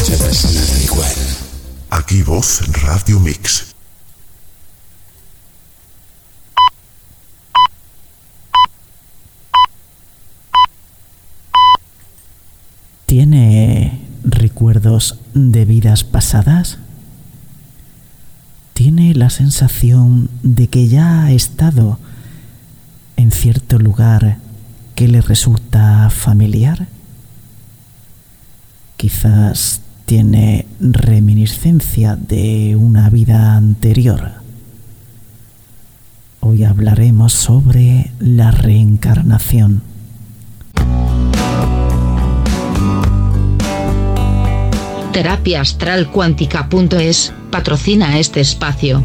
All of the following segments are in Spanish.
escucharás nada igual. Aquí vos Radio Mix. ¿Tiene recuerdos de vidas pasadas? ¿Tiene la sensación de que ya ha estado en cierto lugar que le resulta familiar? Quizás tiene reminiscencia de una vida anterior. Hoy hablaremos sobre la reencarnación. Terapia Astral Cuántica.es patrocina este espacio.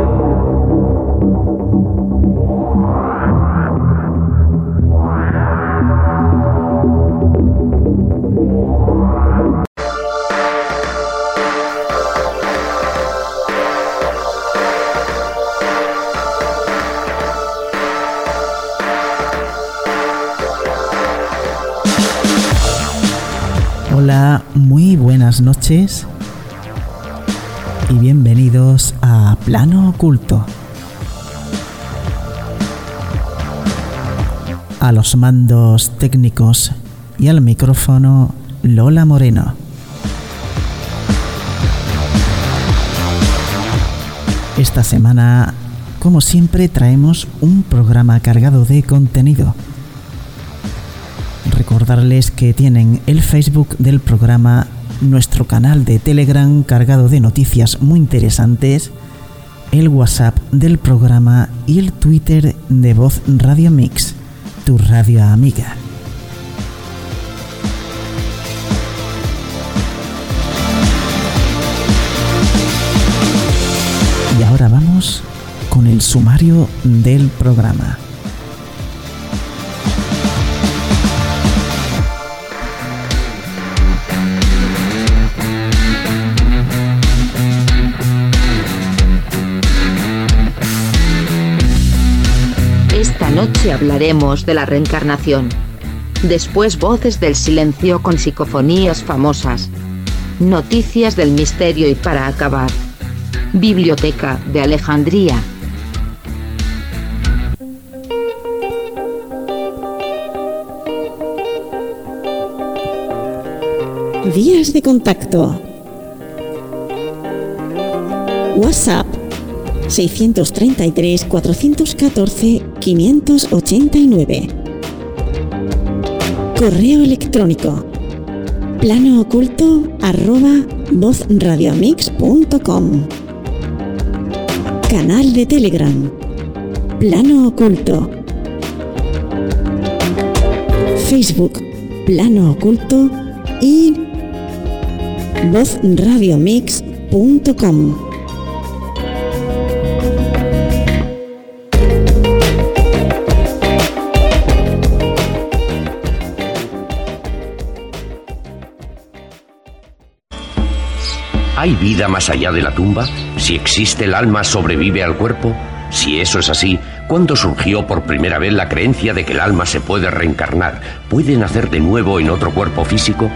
Buenas noches y bienvenidos a Plano Oculto. A los mandos técnicos y al micrófono Lola Moreno. Esta semana, como siempre, traemos un programa cargado de contenido recordarles que tienen el Facebook del programa, nuestro canal de Telegram cargado de noticias muy interesantes, el WhatsApp del programa y el Twitter de Voz Radio Mix, tu radio amiga. Y ahora vamos con el sumario del programa. Noche hablaremos de la reencarnación. Después voces del silencio con psicofonías famosas. Noticias del misterio y para acabar. Biblioteca de Alejandría. Vías de contacto. WhatsApp 633 414 589. Correo electrónico. plano oculto arroba vozradiomix.com Canal de Telegram. Plano Oculto. Facebook. Plano Oculto y vozradiomix.com ¿Hay vida más allá de la tumba? Si existe el alma, ¿sobrevive al cuerpo? Si eso es así, ¿cuándo surgió por primera vez la creencia de que el alma se puede reencarnar, puede nacer de nuevo en otro cuerpo físico?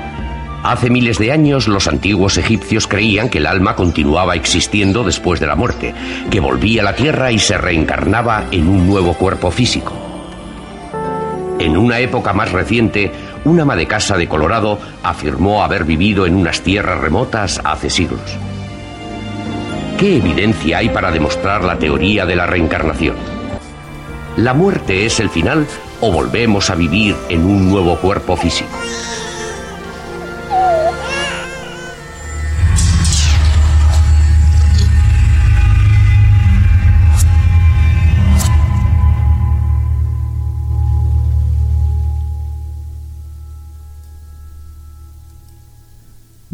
Hace miles de años los antiguos egipcios creían que el alma continuaba existiendo después de la muerte, que volvía a la tierra y se reencarnaba en un nuevo cuerpo físico. En una época más reciente, un ama de casa de Colorado afirmó haber vivido en unas tierras remotas hace siglos. ¿Qué evidencia hay para demostrar la teoría de la reencarnación? ¿La muerte es el final o volvemos a vivir en un nuevo cuerpo físico?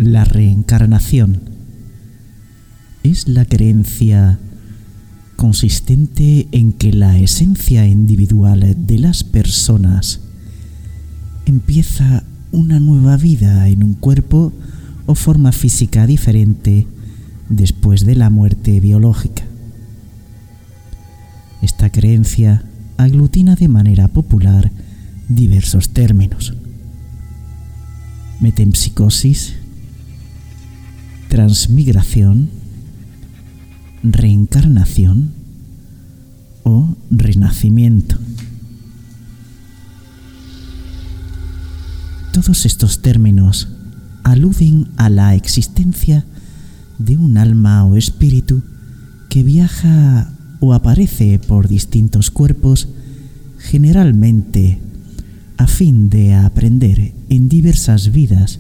La reencarnación es la creencia consistente en que la esencia individual de las personas empieza una nueva vida en un cuerpo o forma física diferente después de la muerte biológica. Esta creencia aglutina de manera popular diversos términos. Metempsicosis, transmigración, reencarnación o renacimiento. Todos estos términos aluden a la existencia de un alma o espíritu que viaja o aparece por distintos cuerpos, generalmente a fin de aprender en diversas vidas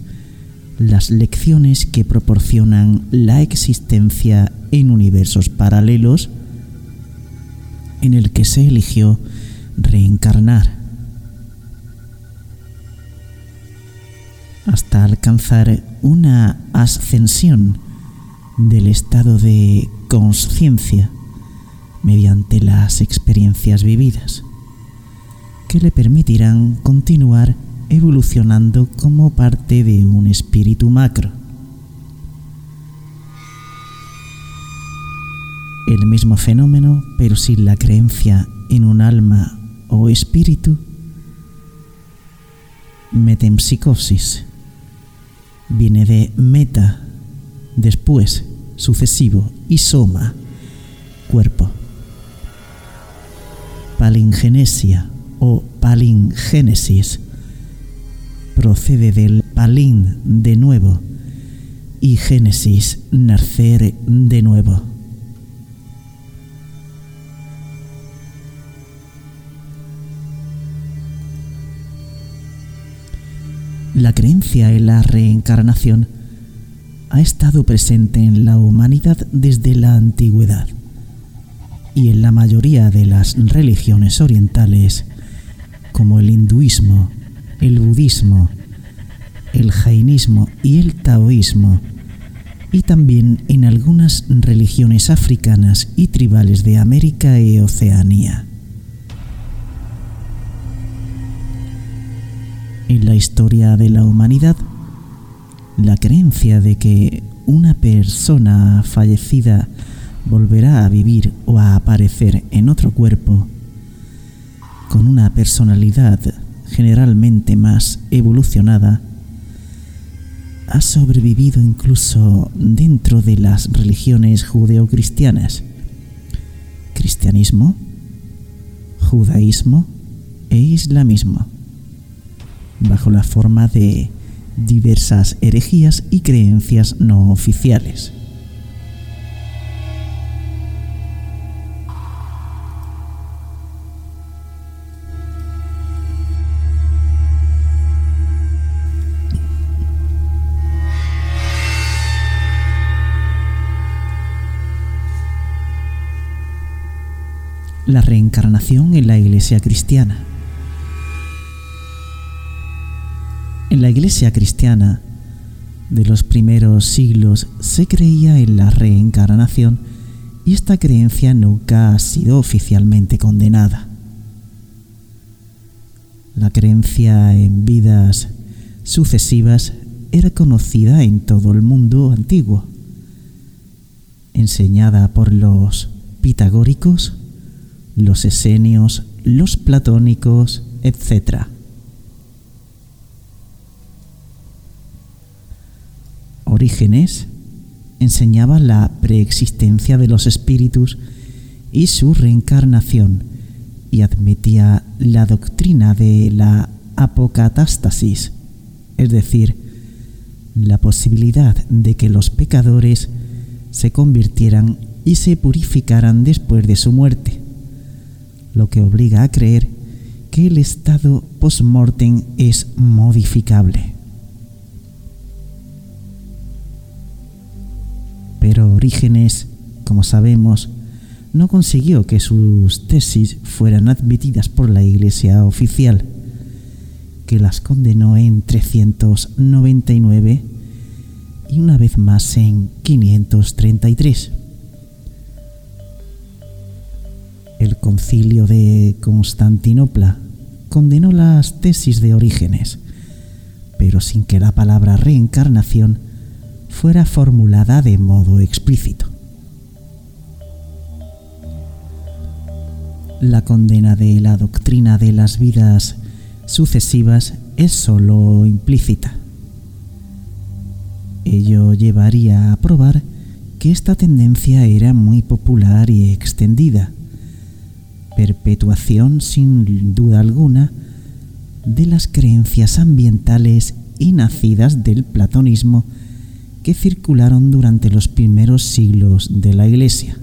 las lecciones que proporcionan la existencia en universos paralelos en el que se eligió reencarnar. Hasta alcanzar una ascensión del estado de conciencia mediante las experiencias vividas, que le permitirán continuar evolucionando como parte de un espíritu macro. El mismo fenómeno, pero sin la creencia en un alma o espíritu, metempsicosis viene de meta, después, sucesivo, y soma, cuerpo. Palingenesia o palingénesis procede del palín de nuevo y génesis nacer de nuevo. La creencia en la reencarnación ha estado presente en la humanidad desde la antigüedad y en la mayoría de las religiones orientales como el hinduismo, el budismo, el jainismo y el taoísmo, y también en algunas religiones africanas y tribales de América y Oceanía. En la historia de la humanidad, la creencia de que una persona fallecida volverá a vivir o a aparecer en otro cuerpo con una personalidad generalmente más evolucionada ha sobrevivido incluso dentro de las religiones judeocristianas, cristianismo, judaísmo e islamismo bajo la forma de diversas herejías y creencias no oficiales. La reencarnación en la iglesia cristiana. En la iglesia cristiana de los primeros siglos se creía en la reencarnación y esta creencia nunca ha sido oficialmente condenada. La creencia en vidas sucesivas era conocida en todo el mundo antiguo, enseñada por los pitagóricos, los esenios, los platónicos, etc. Orígenes enseñaba la preexistencia de los espíritus y su reencarnación y admitía la doctrina de la apocatástasis, es decir, la posibilidad de que los pecadores se convirtieran y se purificaran después de su muerte, lo que obliga a creer que el estado post-mortem es modificable. pero Orígenes, como sabemos, no consiguió que sus tesis fueran admitidas por la Iglesia oficial, que las condenó en 399 y una vez más en 533. Concilio de Constantinopla condenó las tesis de Orígenes, pero sin que la palabra reencarnación fuera formulada de modo explícito. La condena de la doctrina de las vidas sucesivas es sólo implícita. Ello llevaría a probar que esta tendencia era muy popular y extendida, perpetuación sin duda alguna de las creencias ambientales y nacidas del platonismo que circularon durante los primeros siglos de la Iglesia.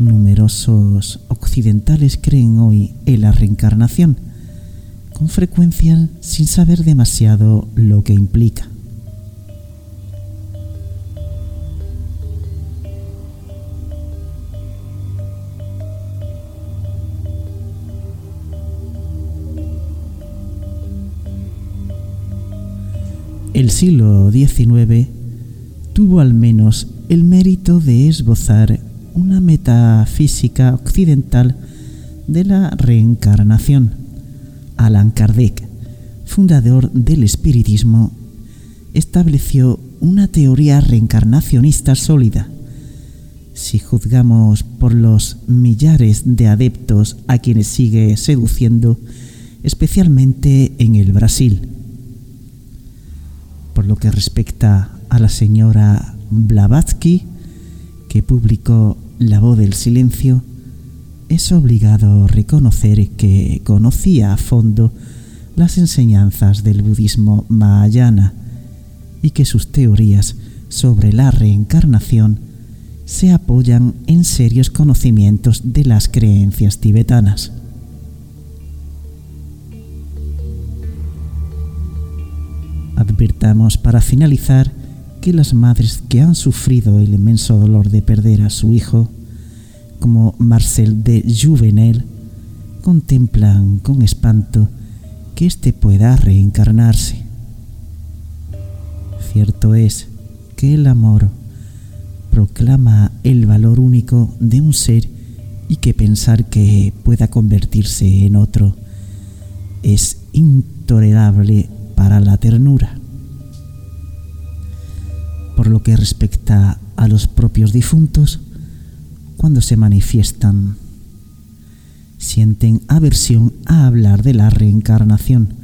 Numerosos occidentales creen hoy en la reencarnación, con frecuencia sin saber demasiado lo que implica. El siglo XIX tuvo al menos el mérito de esbozar una metafísica occidental de la reencarnación. Alan Kardec, fundador del espiritismo, estableció una teoría reencarnacionista sólida. Si juzgamos por los millares de adeptos a quienes sigue seduciendo, especialmente en el Brasil. Por lo que respecta a la señora Blavatsky, que publicó La voz del silencio, es obligado reconocer que conocía a fondo las enseñanzas del budismo mahayana y que sus teorías sobre la reencarnación se apoyan en serios conocimientos de las creencias tibetanas. Advirtamos para finalizar que las madres que han sufrido el inmenso dolor de perder a su hijo, como Marcel de Juvenel, contemplan con espanto que éste pueda reencarnarse. Cierto es que el amor proclama el valor único de un ser y que pensar que pueda convertirse en otro es intolerable para la ternura. Por lo que respecta a los propios difuntos, cuando se manifiestan, sienten aversión a hablar de la reencarnación,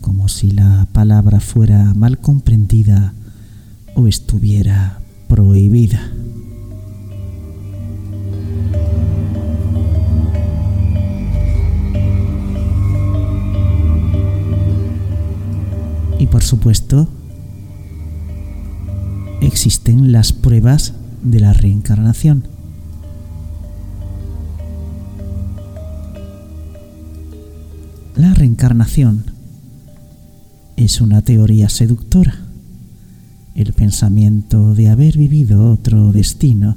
como si la palabra fuera mal comprendida o estuviera prohibida. Y por supuesto, existen las pruebas de la reencarnación. La reencarnación es una teoría seductora. El pensamiento de haber vivido otro destino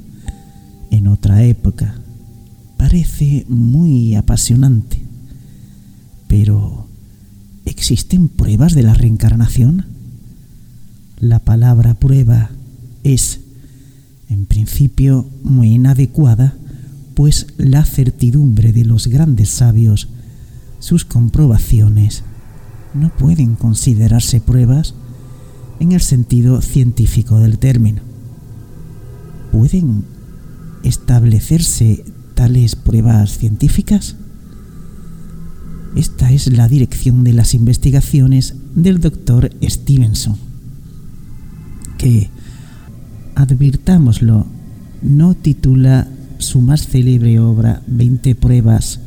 en otra época parece muy apasionante. Pero, ¿existen pruebas de la reencarnación? La palabra prueba es, en principio, muy inadecuada, pues la certidumbre de los grandes sabios, sus comprobaciones, no pueden considerarse pruebas en el sentido científico del término. ¿Pueden establecerse tales pruebas científicas? Esta es la dirección de las investigaciones del doctor Stevenson, que, advirtámoslo, no titula su más célebre obra 20 pruebas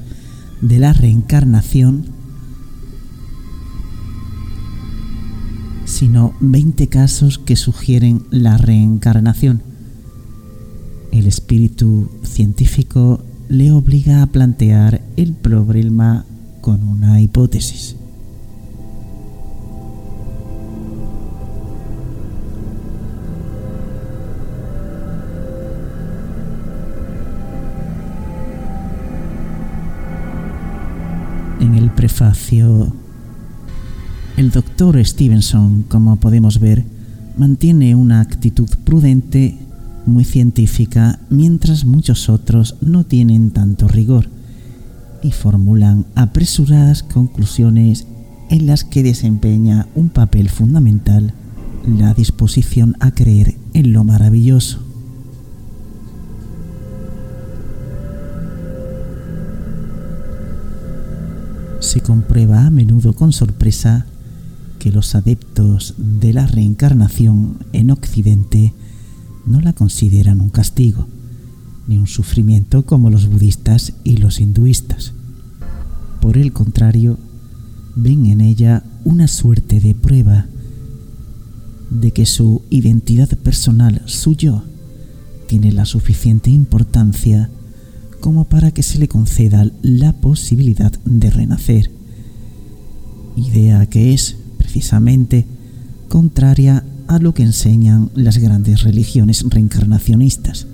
de la reencarnación, sino 20 casos que sugieren la reencarnación. El espíritu científico le obliga a plantear el problema con una hipótesis. En el prefacio El doctor Stevenson, como podemos ver, mantiene una actitud prudente, muy científica, mientras muchos otros no tienen tanto rigor y formulan apresuradas conclusiones en las que desempeña un papel fundamental la disposición a creer en lo maravilloso. Se comprueba a menudo con sorpresa que los adeptos de la reencarnación en Occidente no la consideran un castigo, ni un sufrimiento como los budistas y los hinduistas. Por el contrario, ven en ella una suerte de prueba de que su identidad personal, su yo, tiene la suficiente importancia como para que se le conceda la posibilidad de renacer, idea que es precisamente contraria a lo que enseñan las grandes religiones reencarnacionistas,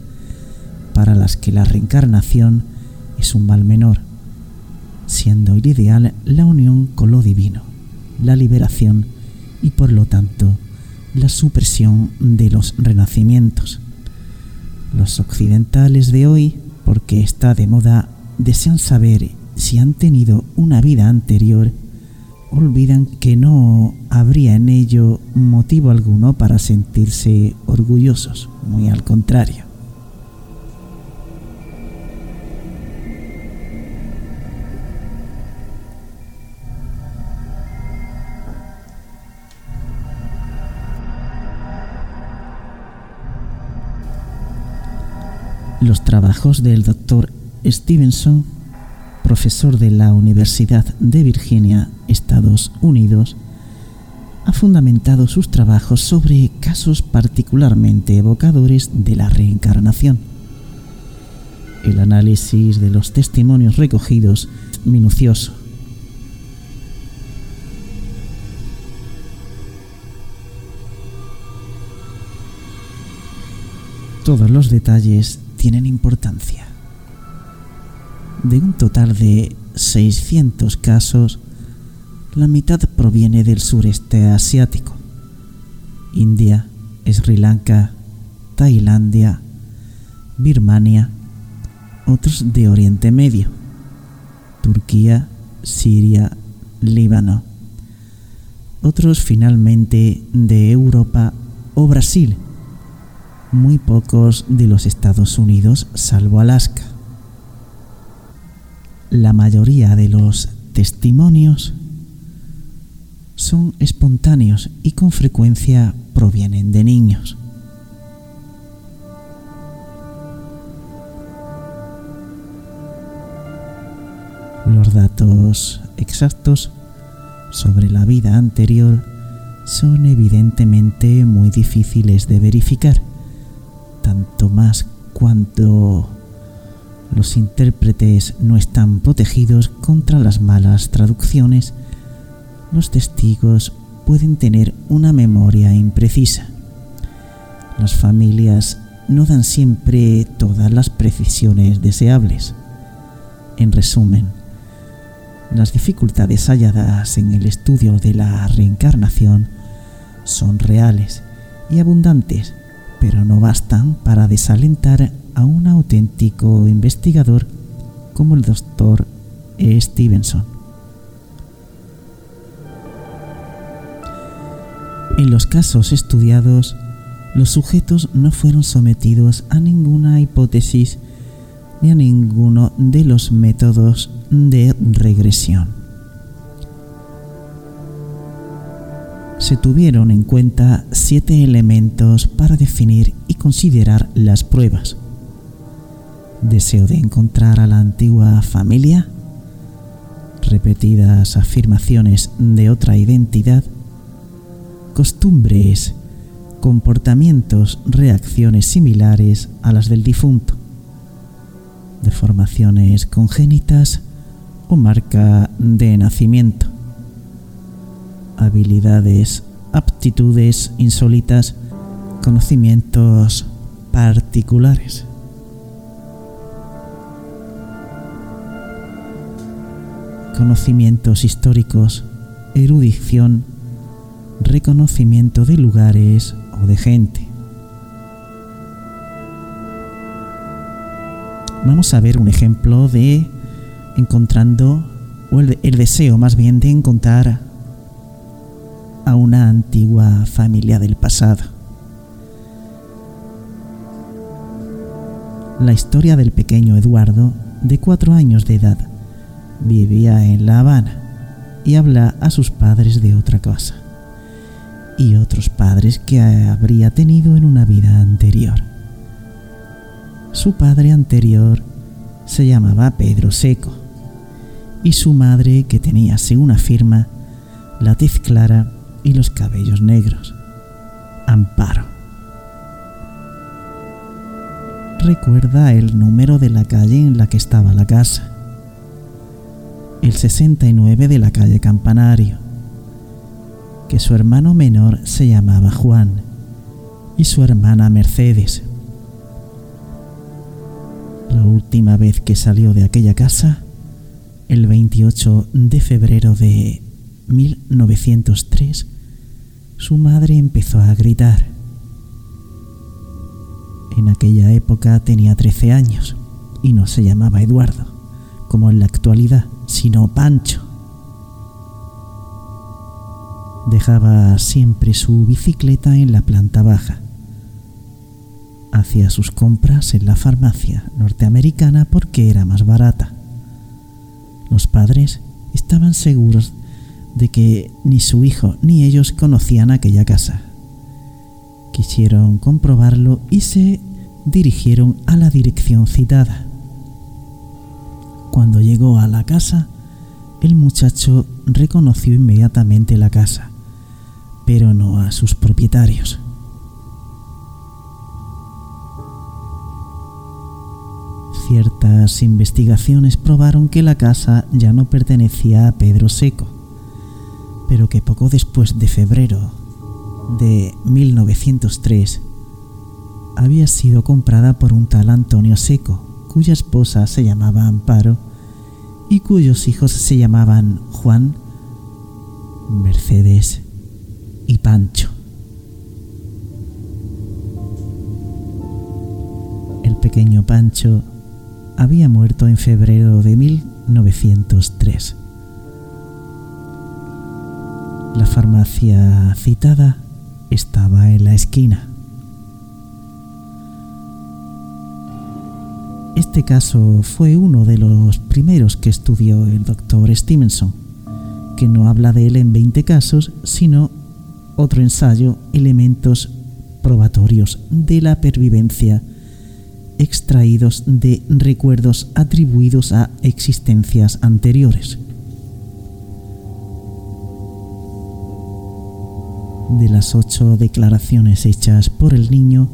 para las que la reencarnación es un mal menor, siendo el ideal la unión con lo divino, la liberación y por lo tanto la supresión de los renacimientos. Los occidentales de hoy, porque está de moda, desean saber si han tenido una vida anterior, olvidan que no habría en ello motivo alguno para sentirse orgullosos, muy al contrario. Los trabajos del doctor Stevenson, profesor de la Universidad de Virginia, Estados Unidos, ha fundamentado sus trabajos sobre casos particularmente evocadores de la reencarnación. El análisis de los testimonios recogidos minucioso. Todos los detalles tienen importancia. De un total de 600 casos, la mitad proviene del sureste asiático. India, Sri Lanka, Tailandia, Birmania, otros de Oriente Medio, Turquía, Siria, Líbano, otros finalmente de Europa o Brasil muy pocos de los Estados Unidos, salvo Alaska. La mayoría de los testimonios son espontáneos y con frecuencia provienen de niños. Los datos exactos sobre la vida anterior son evidentemente muy difíciles de verificar tanto más cuando los intérpretes no están protegidos contra las malas traducciones, los testigos pueden tener una memoria imprecisa. Las familias no dan siempre todas las precisiones deseables. En resumen, las dificultades halladas en el estudio de la reencarnación son reales y abundantes pero no bastan para desalentar a un auténtico investigador como el doctor Stevenson. En los casos estudiados, los sujetos no fueron sometidos a ninguna hipótesis ni a ninguno de los métodos de regresión. Se tuvieron en cuenta siete elementos para definir y considerar las pruebas. Deseo de encontrar a la antigua familia, repetidas afirmaciones de otra identidad, costumbres, comportamientos, reacciones similares a las del difunto, deformaciones congénitas o marca de nacimiento habilidades, aptitudes insólitas, conocimientos particulares. Conocimientos históricos, erudición reconocimiento de lugares o de gente. Vamos a ver un ejemplo de encontrando, o el, el deseo más bien de encontrar a una antigua familia del pasado. La historia del pequeño Eduardo, de cuatro años de edad, vivía en La Habana y habla a sus padres de otra cosa y otros padres que habría tenido en una vida anterior. Su padre anterior se llamaba Pedro Seco y su madre que tenía, según afirma, la tez clara y los cabellos negros, Amparo. Recuerda el número de la calle en la que estaba la casa, el 69 de la calle Campanario, que su hermano menor se llamaba Juan y su hermana Mercedes. La última vez que salió de aquella casa, el 28 de febrero de 1903, su madre empezó a gritar. En aquella época tenía 13 años y no se llamaba Eduardo, como en la actualidad, sino Pancho. Dejaba siempre su bicicleta en la planta baja. Hacía sus compras en la farmacia norteamericana porque era más barata. Los padres estaban seguros de que ni su hijo ni ellos conocían aquella casa. Quisieron comprobarlo y se dirigieron a la dirección citada. Cuando llegó a la casa, el muchacho reconoció inmediatamente la casa pero no a sus propietarios. Ciertas investigaciones probaron que la casa ya no pertenecía a Pedro Seco, pero que poco después de febrero de 1903 había sido comprada por un tal Antonio Seco, cuya esposa se llamaba Amparo y cuyos hijos se llamaban Juan, Mercedes y Pancho. El pequeño Pancho había muerto en febrero de 1903. La farmacia citada estaba en la esquina. Este caso fue uno de los primeros que estudió el doctor Stevenson, que no habla de él en 20 casos, sino otro ensayo, elementos probatorios de la pervivencia extraídos de recuerdos atribuidos a existencias anteriores. De las ocho declaraciones hechas por el niño,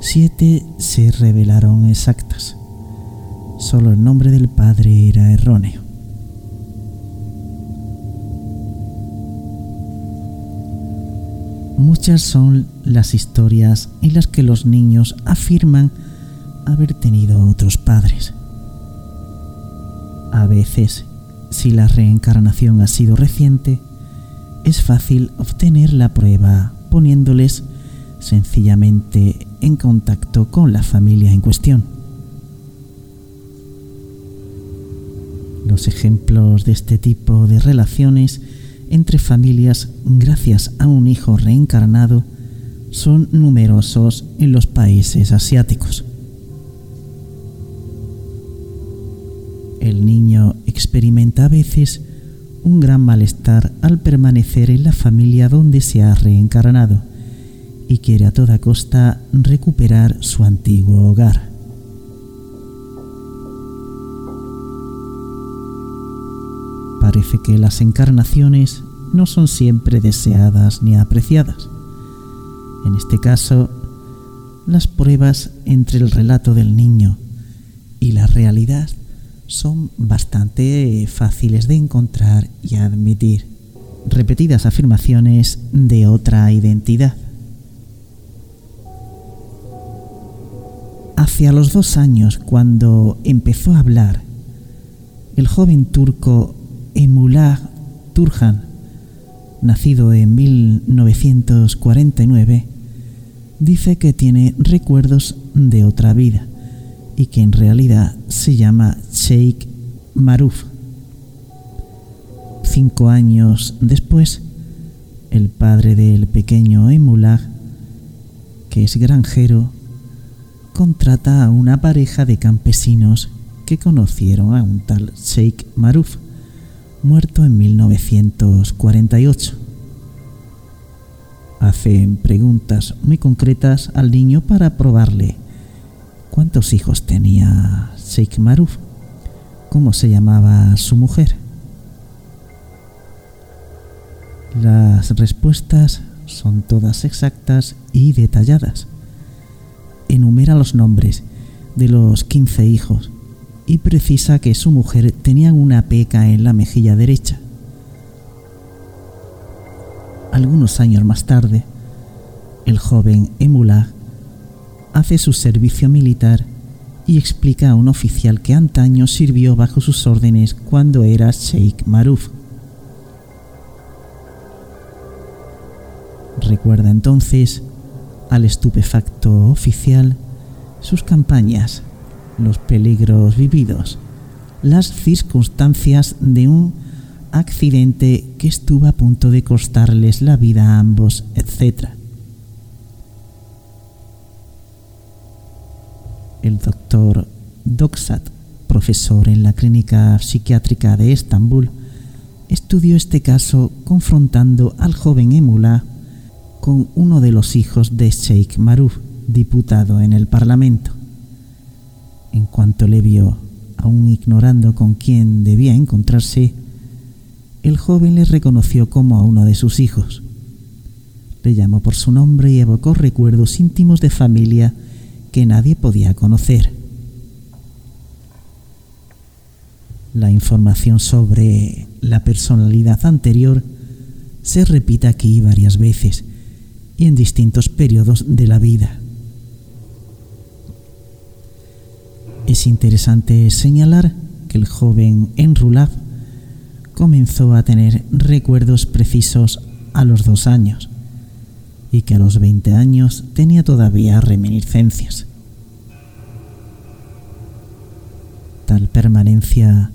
siete se revelaron exactas. Solo el nombre del padre era erróneo. Muchas son las historias en las que los niños afirman haber tenido otros padres. A veces, si la reencarnación ha sido reciente, es fácil obtener la prueba poniéndoles sencillamente en contacto con la familia en cuestión. Los ejemplos de este tipo de relaciones entre familias gracias a un hijo reencarnado son numerosos en los países asiáticos. El niño experimenta a veces un gran malestar al permanecer en la familia donde se ha reencarnado y quiere a toda costa recuperar su antiguo hogar. parece que las encarnaciones no son siempre deseadas ni apreciadas. En este caso, las pruebas entre el relato del niño y la realidad son bastante fáciles de encontrar y admitir. Repetidas afirmaciones de otra identidad. Hacia los dos años, cuando empezó a hablar, el joven turco Emullah Turhan nacido en 1949, dice que tiene recuerdos de otra vida y que en realidad se llama Sheikh Maruf. Cinco años después, el padre del pequeño Emullah, que es granjero, contrata a una pareja de campesinos que conocieron a un tal Sheikh Maruf, muerto en 1948. Hacen preguntas muy concretas al niño para probarle cuántos hijos tenía Sheikh Maruf, cómo se llamaba su mujer. Las respuestas son todas exactas y detalladas. Enumera los nombres de los 15 hijos y precisa que su mujer tenía una peca en la mejilla derecha. Algunos años más tarde, el joven Emula hace su servicio militar y explica a un oficial que antaño sirvió bajo sus órdenes cuando era Sheikh Maruf. Recuerda entonces al estupefacto oficial sus campañas los peligros vividos, las circunstancias de un accidente que estuvo a punto de costarles la vida a ambos, etc. El doctor Doksat, profesor en la clínica psiquiátrica de Estambul, estudió este caso confrontando al joven Emula con uno de los hijos de Sheikh Maruf, diputado en el Parlamento. En cuanto le vio, aún ignorando con quién debía encontrarse, el joven le reconoció como a uno de sus hijos. Le llamó por su nombre y evocó recuerdos íntimos de familia que nadie podía conocer. La información sobre la personalidad anterior se repite aquí varias veces y en distintos periodos de la vida. Es interesante señalar que el joven Enrulav comenzó a tener recuerdos precisos a los dos años y que a los 20 años tenía todavía reminiscencias. Tal permanencia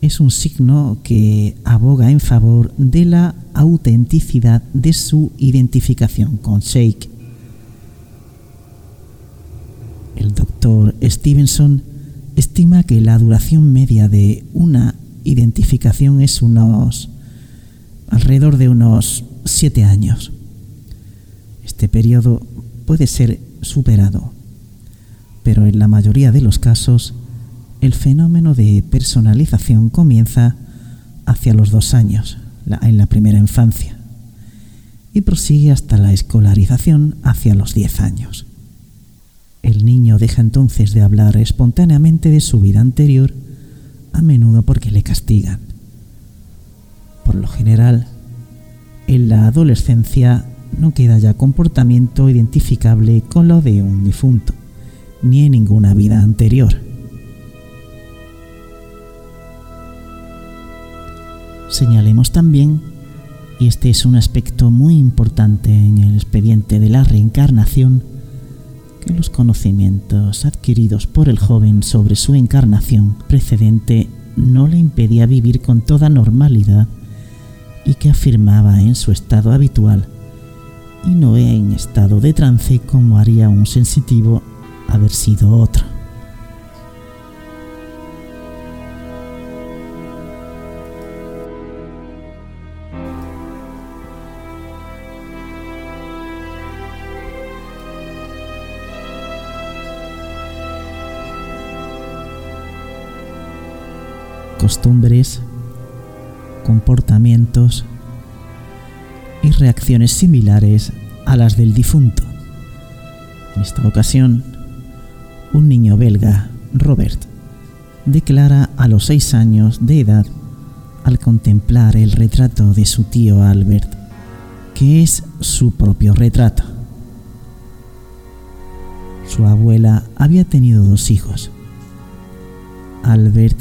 es un signo que aboga en favor de la autenticidad de su identificación con Sheikh el doctor Stevenson estima que la duración media de una identificación es unos alrededor de unos siete años. Este periodo puede ser superado, pero en la mayoría de los casos el fenómeno de personalización comienza hacia los dos años, en la primera infancia, y prosigue hasta la escolarización hacia los diez años. El niño deja entonces de hablar espontáneamente de su vida anterior, a menudo porque le castigan. Por lo general, en la adolescencia no queda ya comportamiento identificable con lo de un difunto, ni en ninguna vida anterior. Señalemos también, y este es un aspecto muy importante en el expediente de la reencarnación, los conocimientos adquiridos por el joven sobre su encarnación precedente no le impedía vivir con toda normalidad y que afirmaba en su estado habitual y no en estado de trance como haría un sensitivo haber sido otro. costumbres, comportamientos y reacciones similares a las del difunto. En esta ocasión, un niño belga, Robert, declara a los seis años de edad al contemplar el retrato de su tío Albert, que es su propio retrato. Su abuela había tenido dos hijos. Albert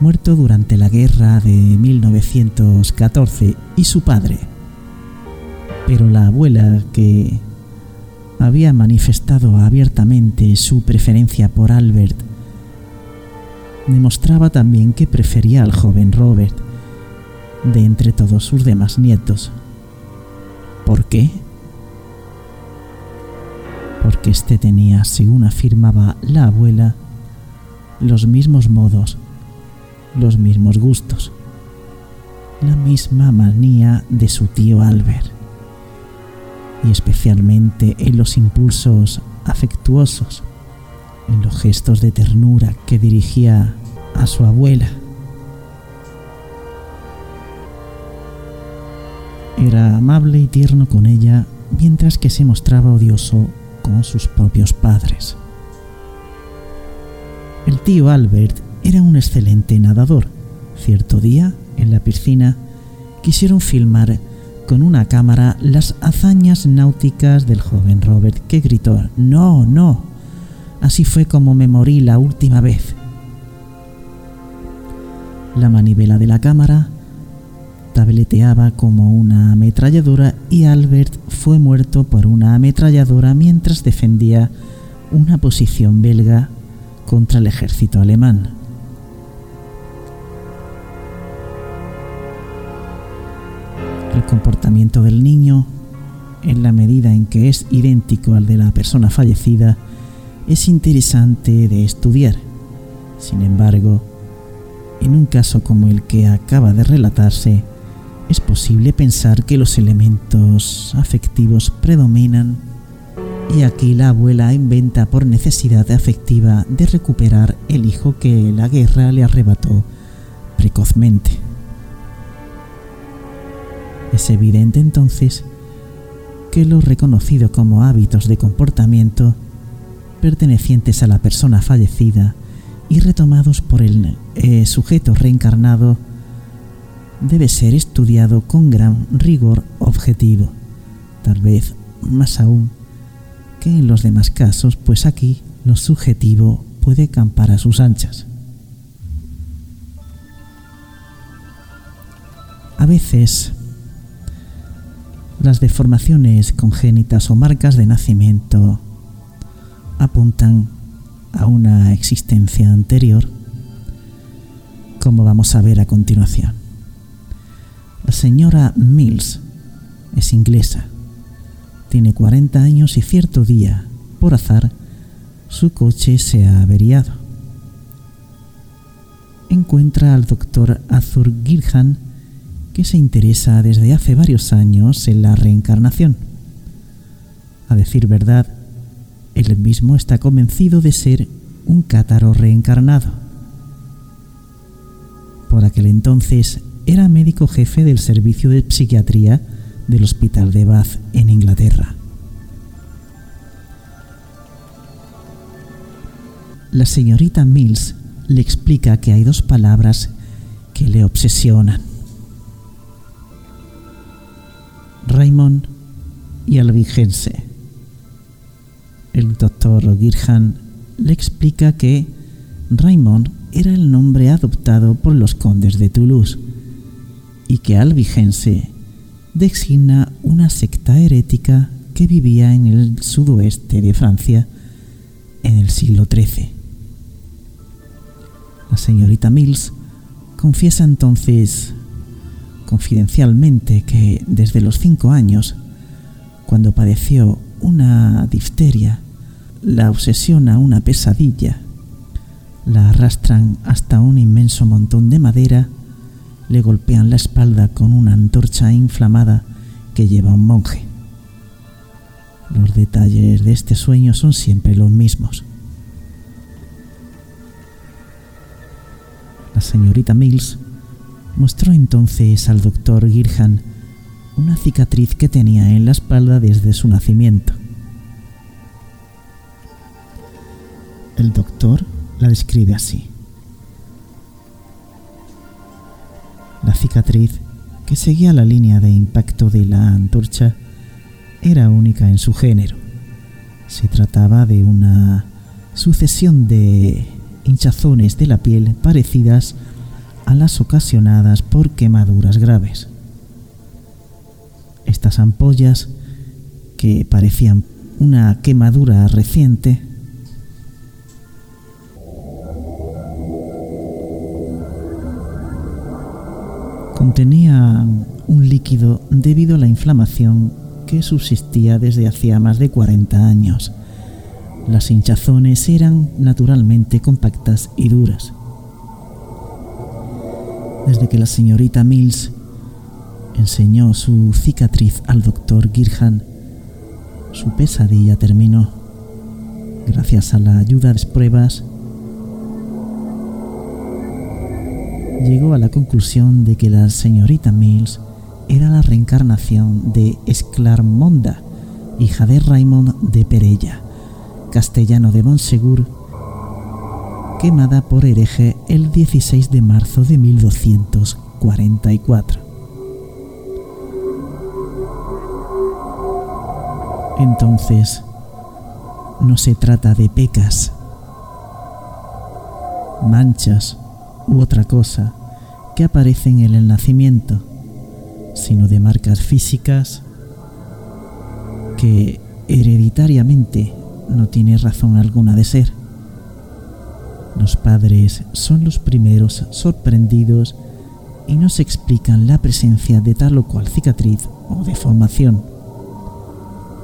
muerto durante la guerra de 1914, y su padre, Pero la abuela, que había manifestado abiertamente su preferencia por Albert, demostraba también que prefería al joven Robert de entre todos sus demás nietos. ¿Por qué? Porque éste tenía, según afirmaba la abuela, los mismos modos, los mismos gustos, la misma manía de su tío Albert, y especialmente en los impulsos afectuosos, en los gestos de ternura que dirigía a su abuela. Era amable y tierno con ella, mientras que se mostraba odioso con sus propios padres. El tío Albert era un excelente nadador. Cierto día, en la piscina, quisieron filmar con una cámara las hazañas náuticas del joven Robert, que gritó, No, no. Así fue como me morí la última vez. La manivela de la cámara tableteaba como una ametralladora y Albert fue muerto por una ametralladora mientras defendía una posición belga contra el ejército alemán. El comportamiento del niño, en la medida en que es idéntico al de la persona fallecida, es interesante de estudiar. Sin embargo, en un caso como el que acaba de relatarse, es posible pensar que los elementos afectivos predominan y aquí la abuela inventa por necesidad afectiva de recuperar el hijo que la guerra le arrebató precozmente. Es evidente entonces que lo reconocido como hábitos de comportamiento pertenecientes a la persona fallecida y retomados por el eh, sujeto reencarnado debe ser estudiado con gran rigor objetivo, tal vez más aún que en los demás casos, pues aquí lo subjetivo puede campar a sus anchas. A veces, las deformaciones congénitas o marcas de nacimiento apuntan a una existencia anterior, como vamos a ver a continuación. La señora Mills es inglesa tiene 40 años y cierto día, por azar, su coche se ha averiado. Encuentra al doctor Arthur Girhan, que se interesa desde hace varios años en la reencarnación. A decir verdad, él mismo está convencido de ser un cátaro reencarnado. Por aquel entonces era médico jefe del servicio de psiquiatría del Hospital de Bath en Inglaterra. La señorita Mills le explica que hay dos palabras que le obsesionan. Raymond y Albigense. El doctor Girhan le explica que Raymond era el nombre adoptado por los condes de Toulouse y que Albigense designa una secta herética que vivía en el sudoeste de Francia en el siglo XIII. La señorita Mills confiesa entonces confidencialmente que desde los cinco años, cuando padeció una difteria, la obsesiona una pesadilla, la arrastran hasta un inmenso montón de madera le golpean la espalda con una antorcha inflamada que lleva un monje. Los detalles de este sueño son siempre los mismos. La señorita Mills mostró entonces al doctor Girhan una cicatriz que tenía en la espalda desde su nacimiento. El doctor la describe así. La cicatriz, que seguía la línea de impacto de la antorcha, era única en su género. Se trataba de una sucesión de hinchazones de la piel parecidas a las ocasionadas por quemaduras graves. Estas ampollas, que parecían una quemadura reciente, contenían un líquido debido a la inflamación que subsistía desde hacía más de 40 años. Las hinchazones eran naturalmente compactas y duras. Desde que la señorita Mills enseñó su cicatriz al doctor Girhan, su pesadilla terminó. Gracias a la ayuda de pruebas, llegó a la conclusión de que la señorita Mills era la reencarnación de Esclarmonda, hija de Raymond de Perella, castellano de Bonsegur, quemada por hereje el 16 de marzo de 1244. Entonces, no se trata de pecas, manchas u otra cosa que aparecen en el nacimiento, sino de marcas físicas que hereditariamente no tiene razón alguna de ser. Los padres son los primeros sorprendidos y nos explican la presencia de tal o cual cicatriz o deformación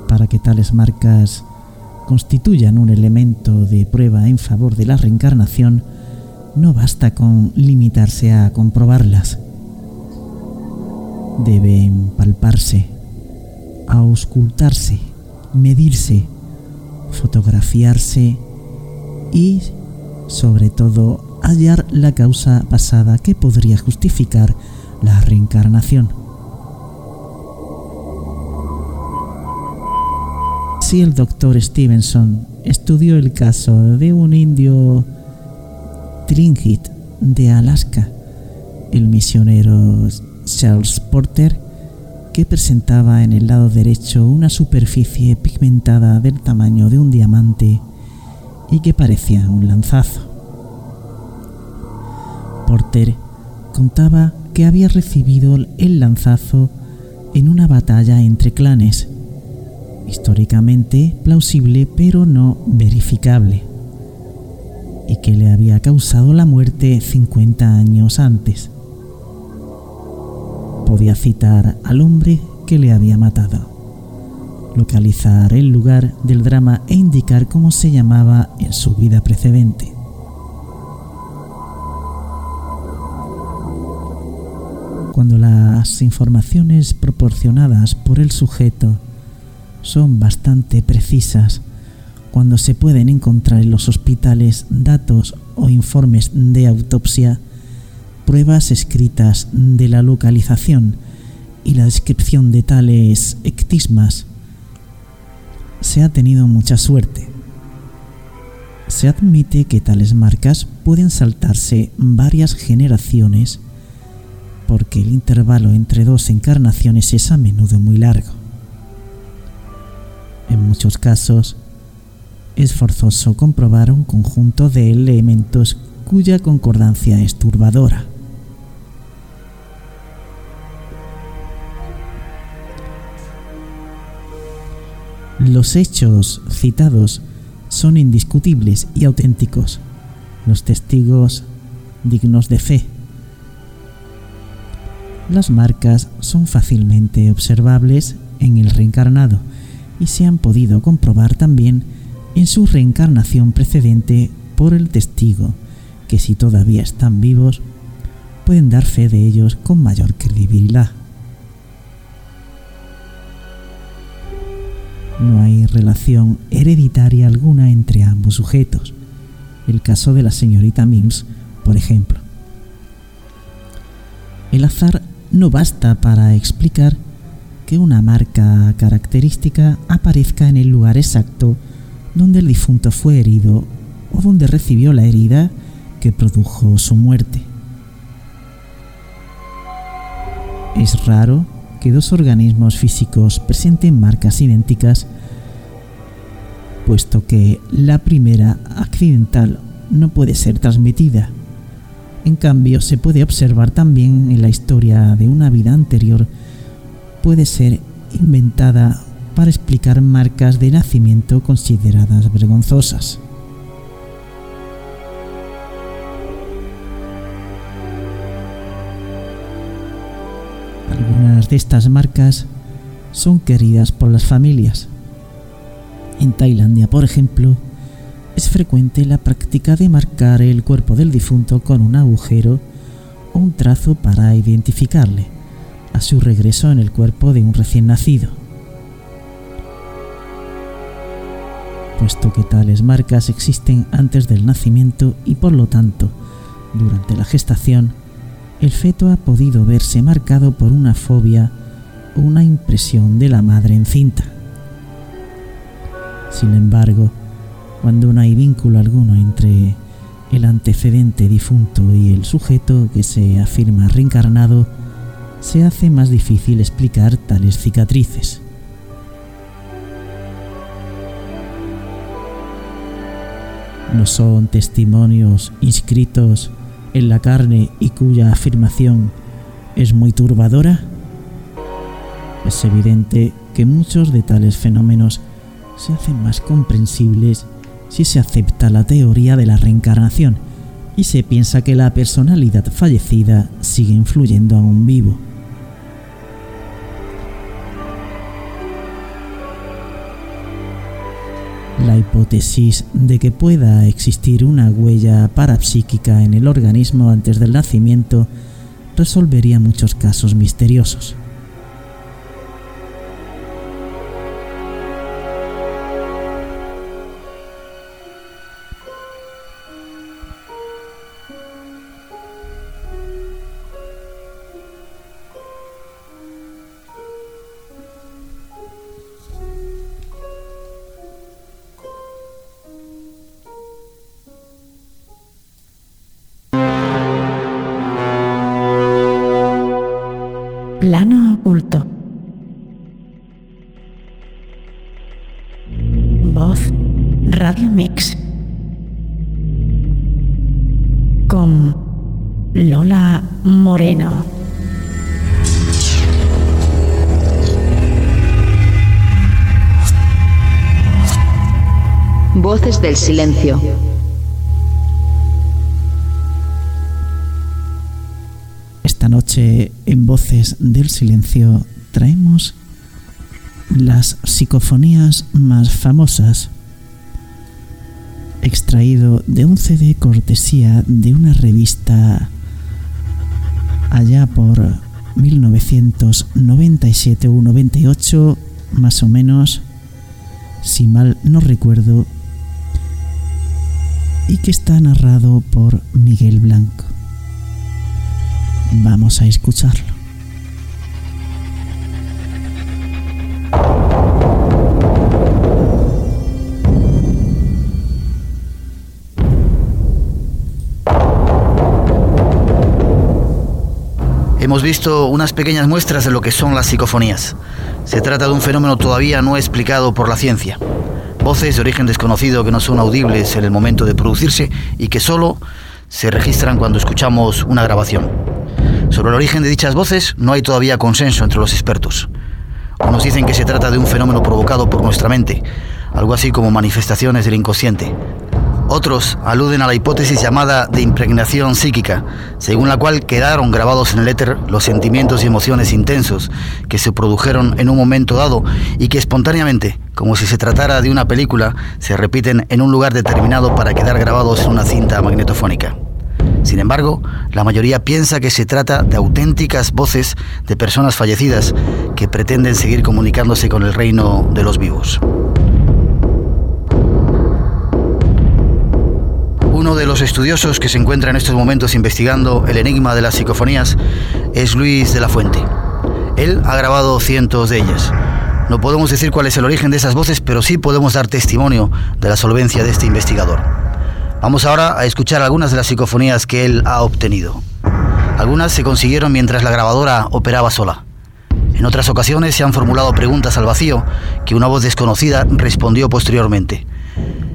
para que tales marcas constituyan un elemento de prueba en favor de la reencarnación, no basta con limitarse a comprobarlas. Deben palparse, auscultarse, medirse, fotografiarse y, sobre todo, hallar la causa pasada que podría justificar la reencarnación. Si el doctor Stevenson estudió el caso de un indio Tlingit de Alaska, el misionero Charles Porter, que presentaba en el lado derecho una superficie pigmentada del tamaño de un diamante y que parecía un lanzazo. Porter contaba que había recibido el lanzazo en una batalla entre clanes históricamente plausible pero no verificable, y que le había causado la muerte 50 años antes. Podía citar al hombre que le había matado, localizar el lugar del drama e indicar cómo se llamaba en su vida precedente. Cuando las informaciones proporcionadas por el sujeto son bastante precisas cuando se pueden encontrar en los hospitales datos o informes de autopsia, pruebas escritas de la localización y la descripción de tales ectismas. Se ha tenido mucha suerte. Se admite que tales marcas pueden saltarse varias generaciones porque el intervalo entre dos encarnaciones es a menudo muy largo. En muchos casos, es forzoso comprobar un conjunto de elementos cuya concordancia es turbadora. Los hechos citados son indiscutibles y auténticos, los testigos dignos de fe. Las marcas son fácilmente observables en el reencarnado y se han podido comprobar también en su reencarnación precedente por el testigo, que si todavía están vivos, pueden dar fe de ellos con mayor credibilidad. No hay relación hereditaria alguna entre ambos sujetos. El caso de la señorita Mills, por ejemplo. El azar no basta para explicar que una marca característica aparezca en el lugar exacto donde el difunto fue herido o donde recibió la herida que produjo su muerte. Es raro que dos organismos físicos presenten marcas idénticas, puesto que la primera accidental no puede ser transmitida. En cambio, se puede observar también en la historia de una vida anterior puede ser inventada para explicar marcas de nacimiento consideradas vergonzosas. De estas marcas son queridas por las familias. En Tailandia, por ejemplo, es frecuente la práctica de marcar el cuerpo del difunto con un agujero o un trazo para identificarle a su regreso en el cuerpo de un recién nacido. Puesto que tales marcas existen antes del nacimiento y por lo tanto, durante la gestación, el feto ha podido verse marcado por una fobia o una impresión de la madre encinta. Sin embargo, cuando no hay vínculo alguno entre el antecedente difunto y el sujeto que se afirma reencarnado, se hace más difícil explicar tales cicatrices. No son testimonios inscritos en la carne y cuya afirmación es muy turbadora? Es evidente que muchos de tales fenómenos se hacen más comprensibles si se acepta la teoría de la reencarnación y se piensa que la personalidad fallecida sigue influyendo aún vivo. La hipótesis de que pueda existir una huella parapsíquica en el organismo antes del nacimiento resolvería muchos casos misteriosos. Moreno. Voces del silencio. Esta noche en Voces del Silencio traemos las psicofonías más famosas, extraído de un CD cortesía de una revista allá por 1997 o 98 más o menos, si mal no recuerdo, y que está narrado por Miguel Blanco. Vamos a escucharlo. Hemos visto unas pequeñas muestras de lo que son las psicofonías. Se trata de un fenómeno todavía no explicado por la ciencia. Voces de origen desconocido que no son audibles en el momento de producirse y que solo se registran cuando escuchamos una grabación. Sobre el origen de dichas voces no hay todavía consenso entre los expertos. Unos dicen que se trata de un fenómeno provocado por nuestra mente, algo así como manifestaciones del inconsciente. Otros aluden a la hipótesis llamada de impregnación psíquica, según la cual quedaron grabados en el éter los sentimientos y emociones intensos que se produjeron en un momento dado y que espontáneamente, como si se tratara de una película, se repiten en un lugar determinado para quedar grabados en una cinta magnetofónica. Sin embargo, la mayoría piensa que se trata de auténticas voces de personas fallecidas que pretenden seguir comunicándose con el reino de los vivos. Uno de los estudiosos que se encuentra en estos momentos investigando el enigma de las psicofonías es Luis de la Fuente. Él ha grabado cientos de ellas. No podemos decir cuál es el origen de esas voces, pero sí podemos dar testimonio de la solvencia de este investigador. Vamos ahora a escuchar algunas de las psicofonías que él ha obtenido. Algunas se consiguieron mientras la grabadora operaba sola. En otras ocasiones se han formulado preguntas al vacío que una voz desconocida respondió posteriormente.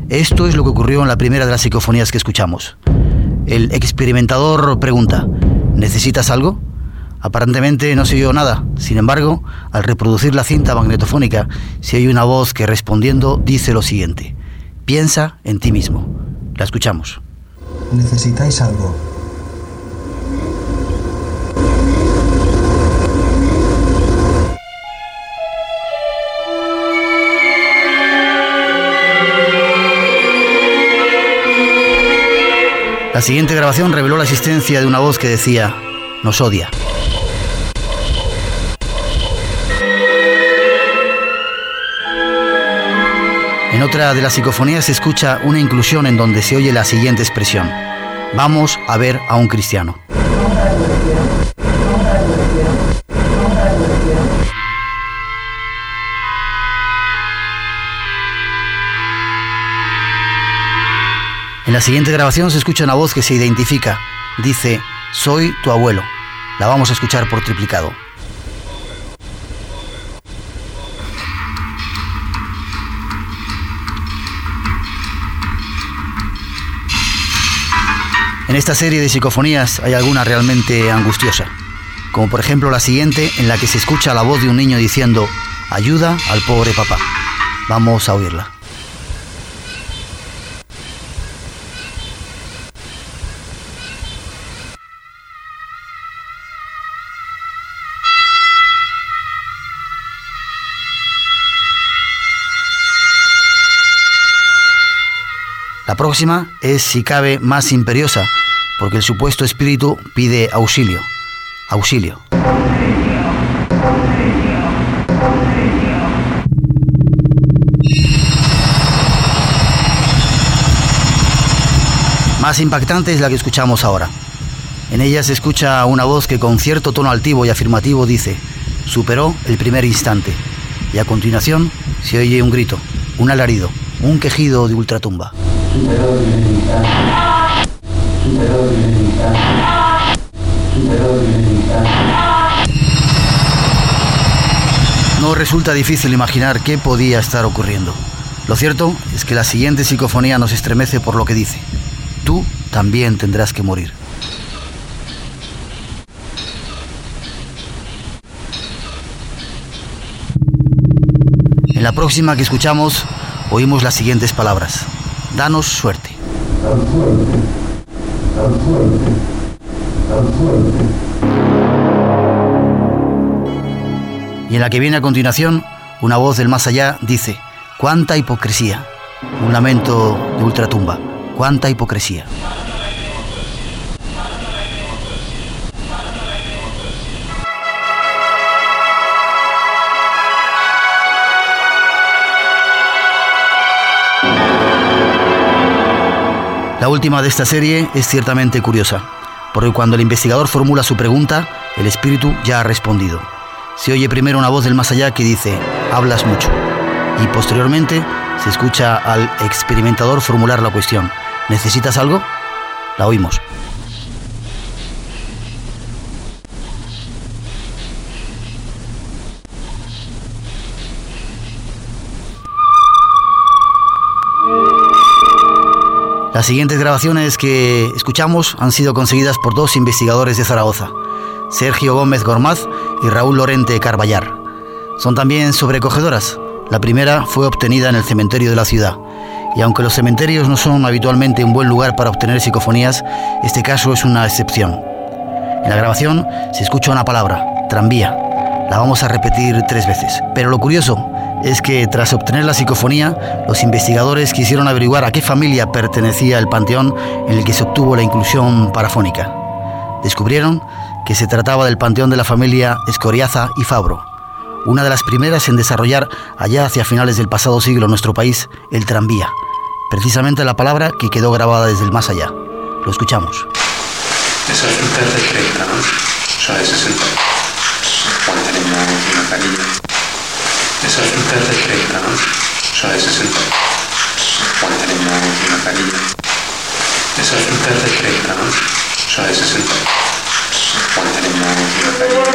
Esto es lo que ocurrió en la primera de las psicofonías que escuchamos. El experimentador pregunta, ¿necesitas algo? Aparentemente no se oyó nada. Sin embargo, al reproducir la cinta magnetofónica, se oye una voz que respondiendo dice lo siguiente. Piensa en ti mismo. La escuchamos. Necesitáis algo. La siguiente grabación reveló la existencia de una voz que decía, nos odia. En otra de las psicofonías se escucha una inclusión en donde se oye la siguiente expresión. Vamos a ver a un cristiano. En la siguiente grabación se escucha una voz que se identifica. Dice, soy tu abuelo. La vamos a escuchar por triplicado. En esta serie de psicofonías hay alguna realmente angustiosa, como por ejemplo la siguiente en la que se escucha la voz de un niño diciendo, ayuda al pobre papá. Vamos a oírla. Próxima es, si cabe, más imperiosa, porque el supuesto espíritu pide auxilio. Auxilio. Más impactante es la que escuchamos ahora. En ella se escucha una voz que con cierto tono altivo y afirmativo dice, superó el primer instante. Y a continuación se oye un grito, un alarido, un quejido de ultratumba. No resulta difícil imaginar qué podía estar ocurriendo. Lo cierto es que la siguiente psicofonía nos estremece por lo que dice. Tú también tendrás que morir. En la próxima que escuchamos oímos las siguientes palabras. Danos suerte. Y en la que viene a continuación, una voz del más allá dice, cuánta hipocresía. Un lamento de ultratumba, cuánta hipocresía. La última de esta serie es ciertamente curiosa, porque cuando el investigador formula su pregunta, el espíritu ya ha respondido. Se oye primero una voz del más allá que dice, hablas mucho, y posteriormente se escucha al experimentador formular la cuestión, ¿necesitas algo? La oímos. Las siguientes grabaciones que escuchamos han sido conseguidas por dos investigadores de Zaragoza, Sergio Gómez Gormaz y Raúl Lorente Carballar. Son también sobrecogedoras. La primera fue obtenida en el cementerio de la ciudad. Y aunque los cementerios no son habitualmente un buen lugar para obtener psicofonías, este caso es una excepción. En la grabación se escucha una palabra, tranvía. La vamos a repetir tres veces. Pero lo curioso es que tras obtener la psicofonía, los investigadores quisieron averiguar a qué familia pertenecía el panteón en el que se obtuvo la inclusión parafónica. Descubrieron que se trataba del panteón de la familia Escoriaza y Fabro, una de las primeras en desarrollar allá hacia finales del pasado siglo en nuestro país el tranvía, precisamente la palabra que quedó grabada desde el más allá. Lo escuchamos. Esas frutas de 30, ¿no? O sea, de 60. Cuando tenemos una canilla. Esas frutas de 30, ¿no? O sea, de 60. Cuando tenemos una canilla. Esas frutas de 30, ¿no? O sea, de 60. Cuando tenemos una canilla.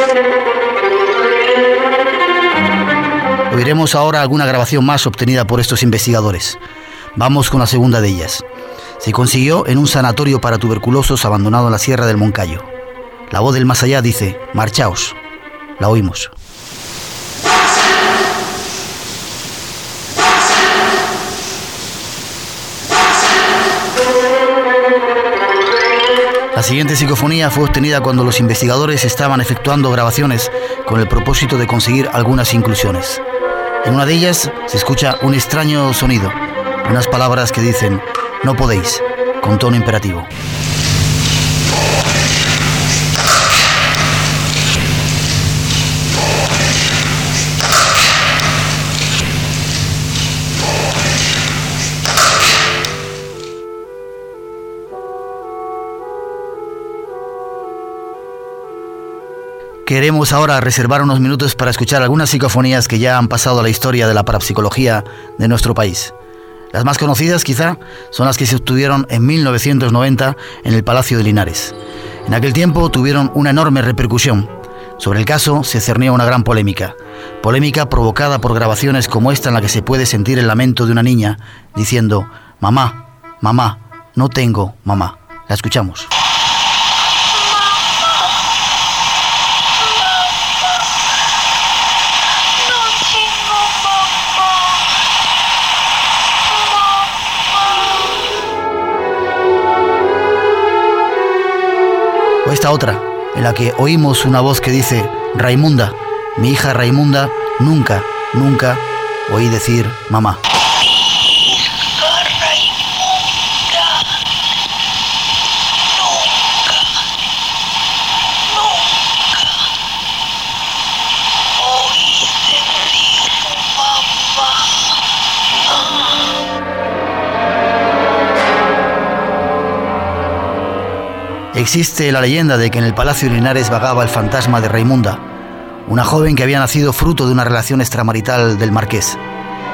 Oiremos ahora alguna grabación más obtenida por estos investigadores. Vamos con la segunda de ellas. Se consiguió en un sanatorio para tuberculosos abandonado en la Sierra del Moncayo. La voz del más allá dice, marchaos. La oímos. Siguiente psicofonía fue obtenida cuando los investigadores estaban efectuando grabaciones con el propósito de conseguir algunas inclusiones. En una de ellas se escucha un extraño sonido, unas palabras que dicen, no podéis, con tono imperativo. Queremos ahora reservar unos minutos para escuchar algunas psicofonías que ya han pasado a la historia de la parapsicología de nuestro país. Las más conocidas quizá son las que se obtuvieron en 1990 en el Palacio de Linares. En aquel tiempo tuvieron una enorme repercusión. Sobre el caso se cernía una gran polémica. Polémica provocada por grabaciones como esta en la que se puede sentir el lamento de una niña diciendo, mamá, mamá, no tengo mamá. La escuchamos. Esta otra, en la que oímos una voz que dice, Raimunda, mi hija Raimunda, nunca, nunca oí decir mamá. Existe la leyenda de que en el Palacio de Linares vagaba el fantasma de Raimunda, una joven que había nacido fruto de una relación extramarital del marqués.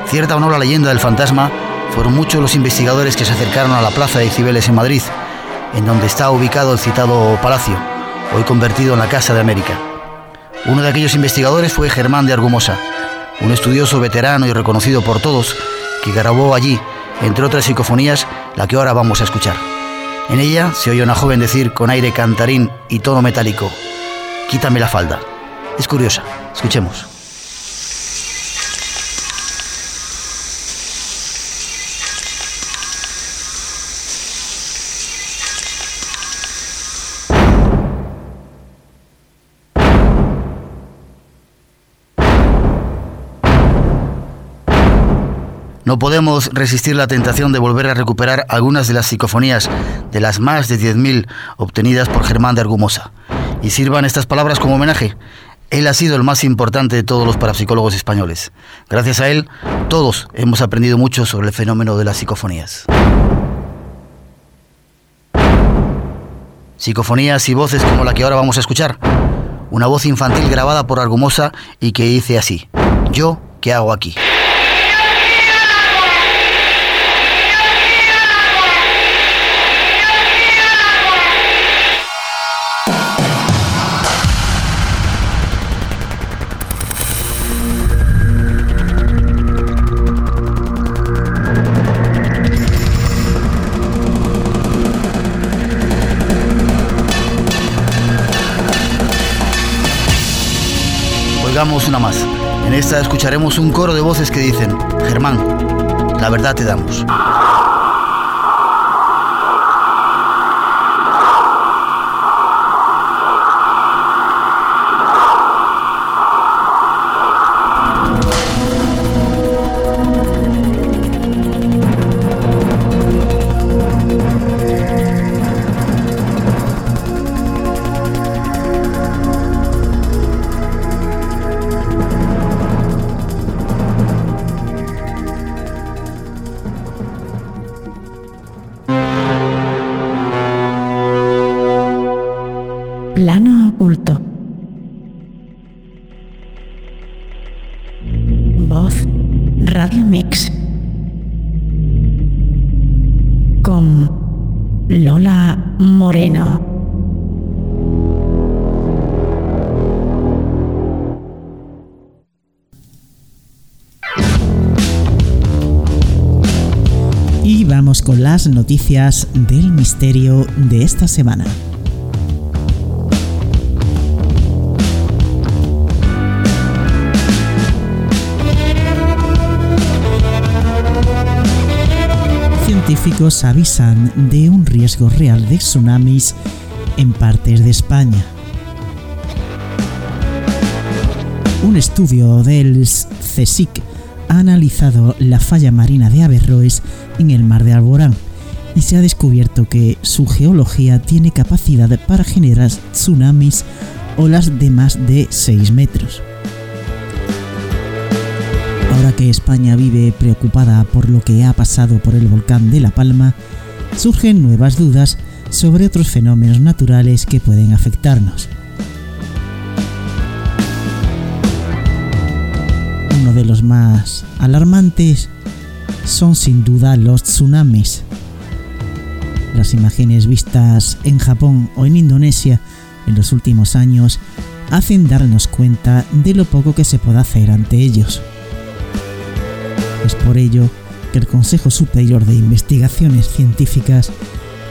Cierta o no la leyenda del fantasma, fueron muchos los investigadores que se acercaron a la Plaza de Cibeles en Madrid, en donde está ubicado el citado palacio, hoy convertido en la Casa de América. Uno de aquellos investigadores fue Germán de Argumosa, un estudioso veterano y reconocido por todos, que grabó allí, entre otras psicofonías, la que ahora vamos a escuchar. En ella se oye una joven decir con aire cantarín y tono metálico, quítame la falda. Es curiosa, escuchemos. No podemos resistir la tentación de volver a recuperar algunas de las psicofonías de las más de 10.000 obtenidas por Germán de Argumosa. Y sirvan estas palabras como homenaje. Él ha sido el más importante de todos los parapsicólogos españoles. Gracias a él, todos hemos aprendido mucho sobre el fenómeno de las psicofonías. Psicofonías y voces como la que ahora vamos a escuchar. Una voz infantil grabada por Argumosa y que dice así, ¿yo qué hago aquí? En esta escucharemos un coro de voces que dicen, Germán, la verdad te damos. las noticias del misterio de esta semana. Científicos avisan de un riesgo real de tsunamis en partes de España. Un estudio del CSIC ha analizado la falla marina de Averroes en el mar de Alborán y se ha descubierto que su geología tiene capacidad para generar tsunamis olas de más de 6 metros. Ahora que España vive preocupada por lo que ha pasado por el volcán de La Palma, surgen nuevas dudas sobre otros fenómenos naturales que pueden afectarnos. Uno de los más alarmantes son sin duda los tsunamis. Las imágenes vistas en Japón o en Indonesia en los últimos años hacen darnos cuenta de lo poco que se puede hacer ante ellos. Es por ello que el Consejo Superior de Investigaciones Científicas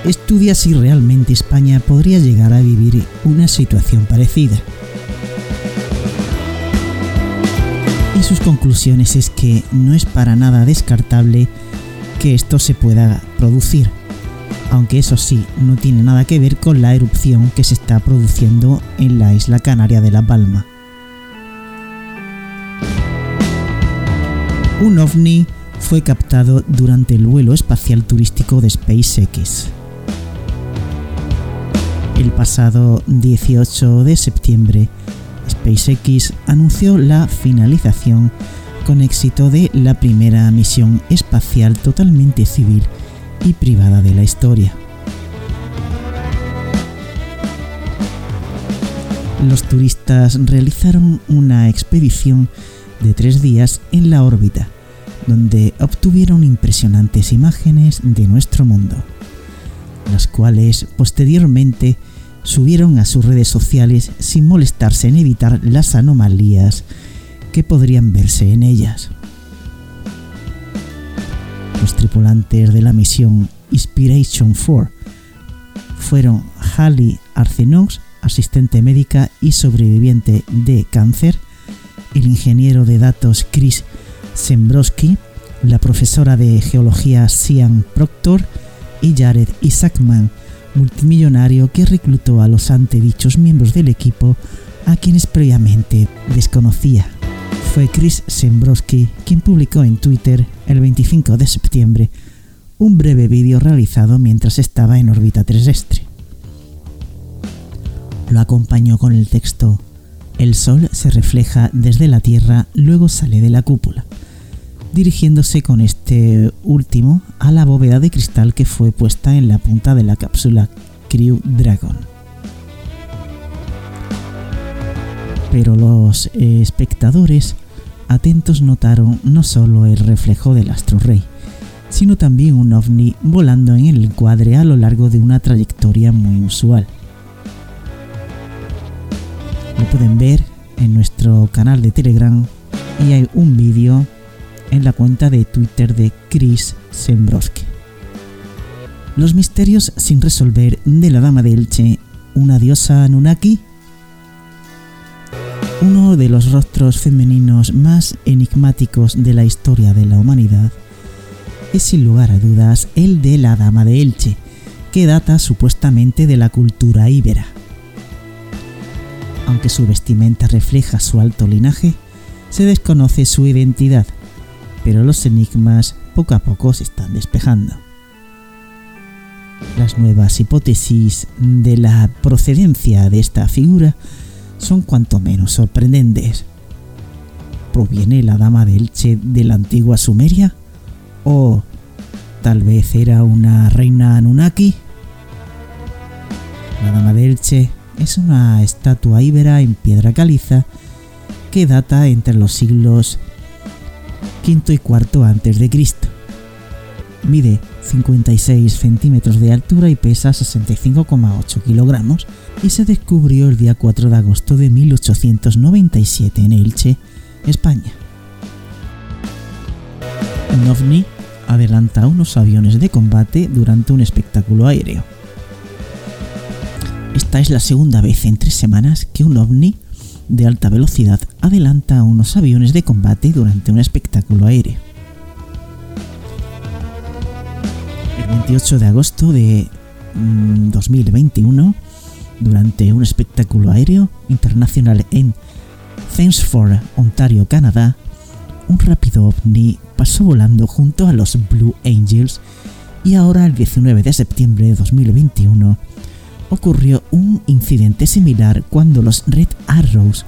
estudia si realmente España podría llegar a vivir una situación parecida. Sus conclusiones es que no es para nada descartable que esto se pueda producir, aunque eso sí, no tiene nada que ver con la erupción que se está produciendo en la isla canaria de La Palma. Un ovni fue captado durante el vuelo espacial turístico de SpaceX. El pasado 18 de septiembre, SpaceX anunció la finalización con éxito de la primera misión espacial totalmente civil y privada de la historia. Los turistas realizaron una expedición de tres días en la órbita, donde obtuvieron impresionantes imágenes de nuestro mundo, las cuales posteriormente subieron a sus redes sociales sin molestarse en evitar las anomalías que podrían verse en ellas. Los tripulantes de la misión Inspiration 4 fueron Halley Arcenox, asistente médica y sobreviviente de cáncer, el ingeniero de datos Chris Sembrowski, la profesora de geología Sian Proctor y Jared Isaacman, multimillonario que reclutó a los antedichos miembros del equipo a quienes previamente desconocía. Fue Chris Sembrowski quien publicó en Twitter el 25 de septiembre un breve vídeo realizado mientras estaba en órbita terrestre. Lo acompañó con el texto El Sol se refleja desde la Tierra, luego sale de la cúpula, dirigiéndose con este último a la bóveda de cristal que fue puesta en la punta de la cápsula Crew Dragon. Pero los espectadores atentos notaron no solo el reflejo del astro rey, sino también un ovni volando en el encuadre a lo largo de una trayectoria muy usual. Lo pueden ver en nuestro canal de Telegram y hay un vídeo en la cuenta de Twitter de Chris Sembrowski. Los misterios sin resolver de la Dama de Elche, una diosa Anunnaki. Uno de los rostros femeninos más enigmáticos de la historia de la humanidad es sin lugar a dudas el de la Dama de Elche, que data supuestamente de la cultura íbera. Aunque su vestimenta refleja su alto linaje, se desconoce su identidad, pero los enigmas poco a poco se están despejando. Las nuevas hipótesis de la procedencia de esta figura son cuanto menos sorprendentes. ¿Proviene la dama de Elche de la antigua Sumeria? ¿O tal vez era una reina Anunnaki? La dama de Elche es una estatua íbera en piedra caliza que data entre los siglos V y IV antes de Cristo. Mide 56 centímetros de altura y pesa 65,8 kilogramos y se descubrió el día 4 de agosto de 1897 en Elche, España. Un ovni adelanta unos aviones de combate durante un espectáculo aéreo. Esta es la segunda vez en tres semanas que un ovni de alta velocidad adelanta a unos aviones de combate durante un espectáculo aéreo. 28 de agosto de 2021, mm, durante un espectáculo aéreo internacional en Thamesford, Ontario, Canadá, un rápido ovni pasó volando junto a los Blue Angels y ahora el 19 de septiembre de 2021 ocurrió un incidente similar cuando los Red Arrows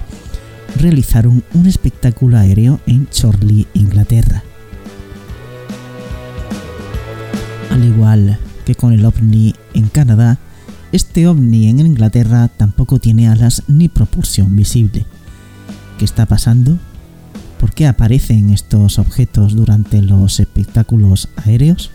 realizaron un espectáculo aéreo en Chorley, Inglaterra. Al igual que con el ovni en Canadá, este ovni en Inglaterra tampoco tiene alas ni propulsión visible. ¿Qué está pasando? ¿Por qué aparecen estos objetos durante los espectáculos aéreos?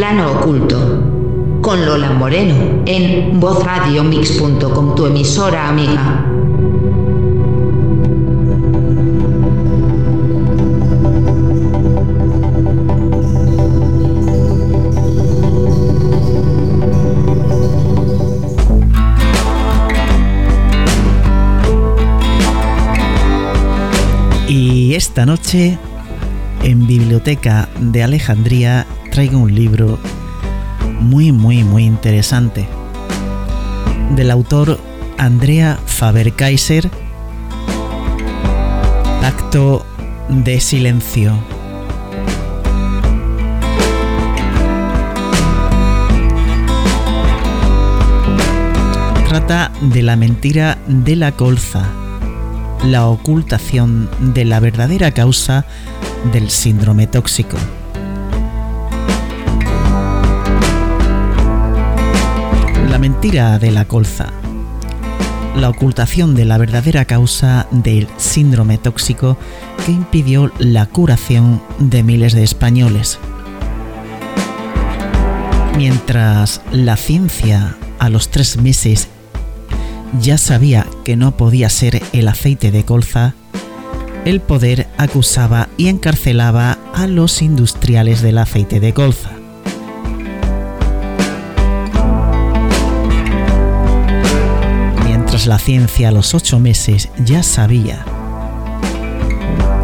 Plano oculto. Con Lola Moreno en vozradiomix.com, tu emisora amiga. Y esta noche, en Biblioteca de Alejandría, traigo un libro muy, muy, muy interesante. Del autor Andrea Faber-Kaiser, Acto de Silencio. Trata de la mentira de la colza la ocultación de la verdadera causa del síndrome tóxico. La mentira de la colza. La ocultación de la verdadera causa del síndrome tóxico que impidió la curación de miles de españoles. Mientras la ciencia a los tres meses ya sabía que no podía ser el aceite de colza, el poder acusaba y encarcelaba a los industriales del aceite de colza. La ciencia a los ocho meses ya sabía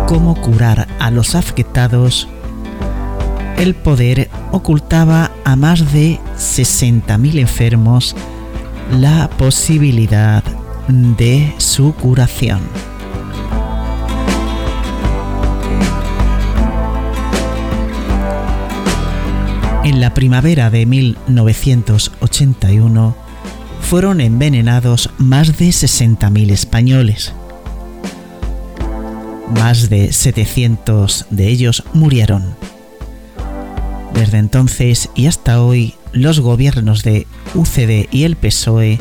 cómo curar a los afectados, el poder ocultaba a más de 60.000 enfermos la posibilidad de su curación. En la primavera de 1981 fueron envenenados más de 60.000 españoles. Más de 700 de ellos murieron. Desde entonces y hasta hoy los gobiernos de UCD y el PSOE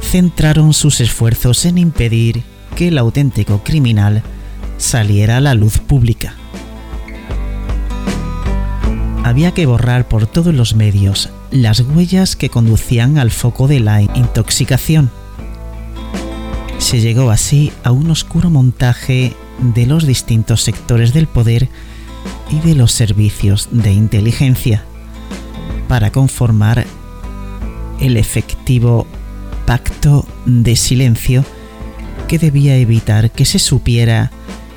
centraron sus esfuerzos en impedir que el auténtico criminal saliera a la luz pública. Había que borrar por todos los medios las huellas que conducían al foco de la intoxicación. Se llegó así a un oscuro montaje de los distintos sectores del poder y de los servicios de inteligencia para conformar el efectivo pacto de silencio que debía evitar que se supiera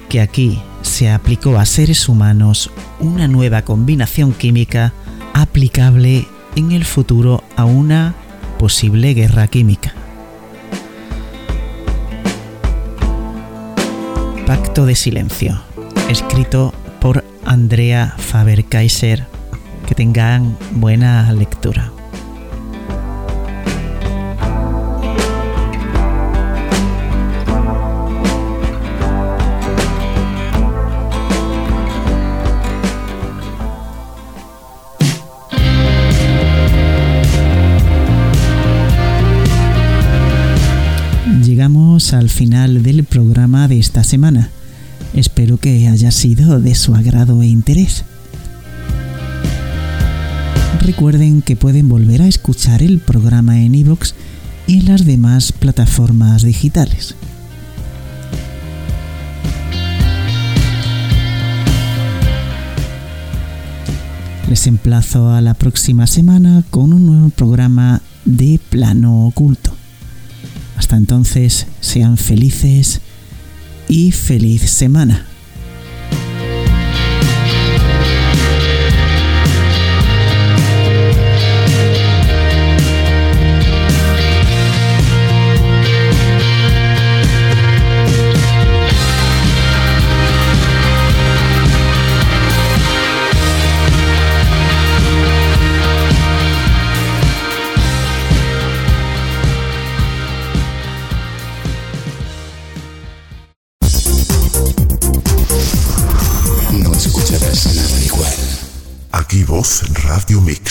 que aquí se aplicó a seres humanos una nueva combinación química aplicable en el futuro a una posible guerra química. Pacto de Silencio, escrito por Andrea Faber-Kaiser que tengan buena lectura. Al final del programa de esta semana. Espero que haya sido de su agrado e interés. Recuerden que pueden volver a escuchar el programa en iVoox y en las demás plataformas digitales. Les emplazo a la próxima semana con un nuevo programa de Plano Oculto. Hasta entonces, sean felices y feliz semana. En Radio Mix.